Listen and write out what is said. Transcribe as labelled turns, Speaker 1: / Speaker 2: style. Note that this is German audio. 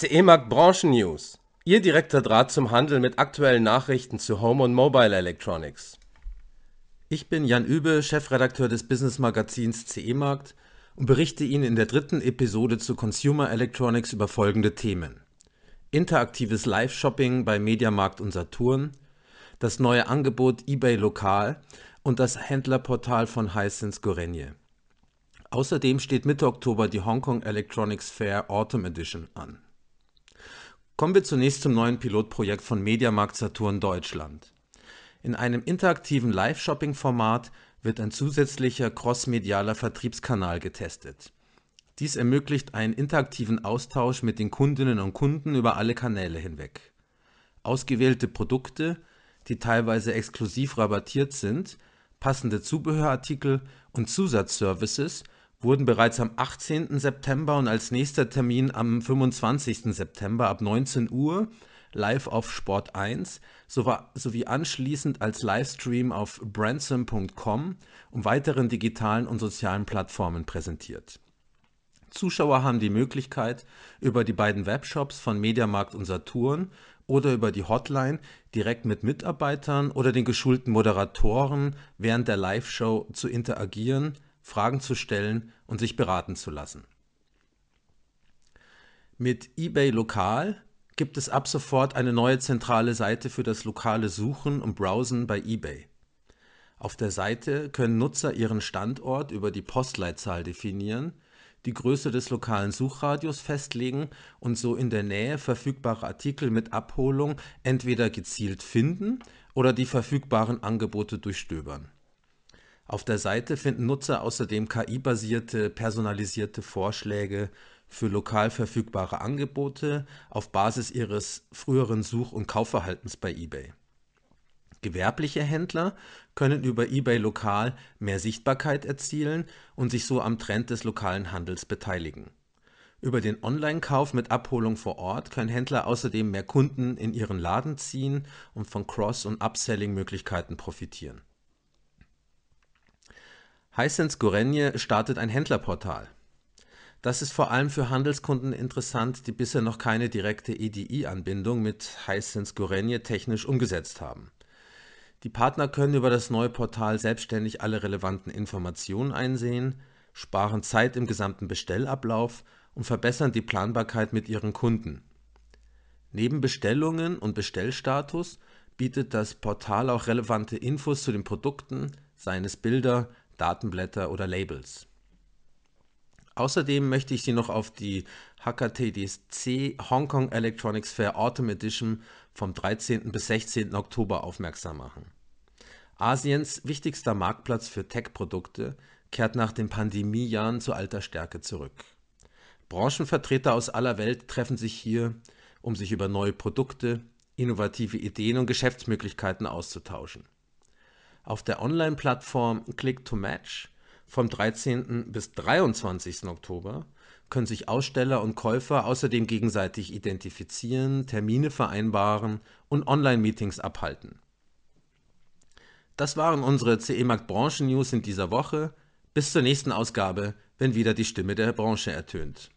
Speaker 1: CE Markt Branchen News. Ihr direkter Draht zum Handel mit aktuellen Nachrichten zu Home und Mobile Electronics.
Speaker 2: Ich bin Jan Übe, Chefredakteur des Business Magazins CE Markt und berichte Ihnen in der dritten Episode zu Consumer Electronics über folgende Themen. Interaktives Live-Shopping bei Mediamarkt und Saturn, das neue Angebot eBay Lokal und das Händlerportal von Hisense Gorenje. Außerdem steht Mitte Oktober die Hong Kong Electronics Fair Autumn Edition an. Kommen wir zunächst zum neuen Pilotprojekt von Mediamarkt Saturn Deutschland. In einem interaktiven Live-Shopping-Format wird ein zusätzlicher crossmedialer Vertriebskanal getestet. Dies ermöglicht einen interaktiven Austausch mit den Kundinnen und Kunden über alle Kanäle hinweg. Ausgewählte Produkte, die teilweise exklusiv rabattiert sind, passende Zubehörartikel und Zusatzservices wurden bereits am 18. September und als nächster Termin am 25. September ab 19 Uhr live auf Sport 1 sowie anschließend als Livestream auf bransom.com und weiteren digitalen und sozialen Plattformen präsentiert. Zuschauer haben die Möglichkeit, über die beiden Webshops von Mediamarkt und Saturn oder über die Hotline direkt mit Mitarbeitern oder den geschulten Moderatoren während der Live-Show zu interagieren, Fragen zu stellen und sich beraten zu lassen. Mit eBay Lokal gibt es ab sofort eine neue zentrale Seite für das lokale Suchen und Browsen bei eBay. Auf der Seite können Nutzer ihren Standort über die Postleitzahl definieren, die Größe des lokalen Suchradius festlegen und so in der Nähe verfügbare Artikel mit Abholung entweder gezielt finden oder die verfügbaren Angebote durchstöbern. Auf der Seite finden Nutzer außerdem KI-basierte, personalisierte Vorschläge für lokal verfügbare Angebote auf Basis ihres früheren Such- und Kaufverhaltens bei eBay. Gewerbliche Händler können über eBay Lokal mehr Sichtbarkeit erzielen und sich so am Trend des lokalen Handels beteiligen. Über den Online-Kauf mit Abholung vor Ort können Händler außerdem mehr Kunden in ihren Laden ziehen und von Cross- und Upselling-Möglichkeiten profitieren. Hisense Gorenje startet ein Händlerportal. Das ist vor allem für Handelskunden interessant, die bisher noch keine direkte EDI-Anbindung mit Hisense Gorenje technisch umgesetzt haben. Die Partner können über das neue Portal selbstständig alle relevanten Informationen einsehen, sparen Zeit im gesamten Bestellablauf und verbessern die Planbarkeit mit ihren Kunden. Neben Bestellungen und Bestellstatus bietet das Portal auch relevante Infos zu den Produkten, seien es Bilder, Datenblätter oder Labels. Außerdem möchte ich Sie noch auf die HKTDC Hong Kong Electronics Fair Autumn Edition vom 13. bis 16. Oktober aufmerksam machen. Asiens wichtigster Marktplatz für Tech-Produkte kehrt nach den Pandemiejahren zu alter Stärke zurück. Branchenvertreter aus aller Welt treffen sich hier, um sich über neue Produkte, innovative Ideen und Geschäftsmöglichkeiten auszutauschen. Auf der Online-Plattform Click to Match vom 13. bis 23. Oktober können sich Aussteller und Käufer außerdem gegenseitig identifizieren, Termine vereinbaren und Online-Meetings abhalten. Das waren unsere CE Markt Branchen News in dieser Woche. Bis zur nächsten Ausgabe, wenn wieder die Stimme der Branche ertönt.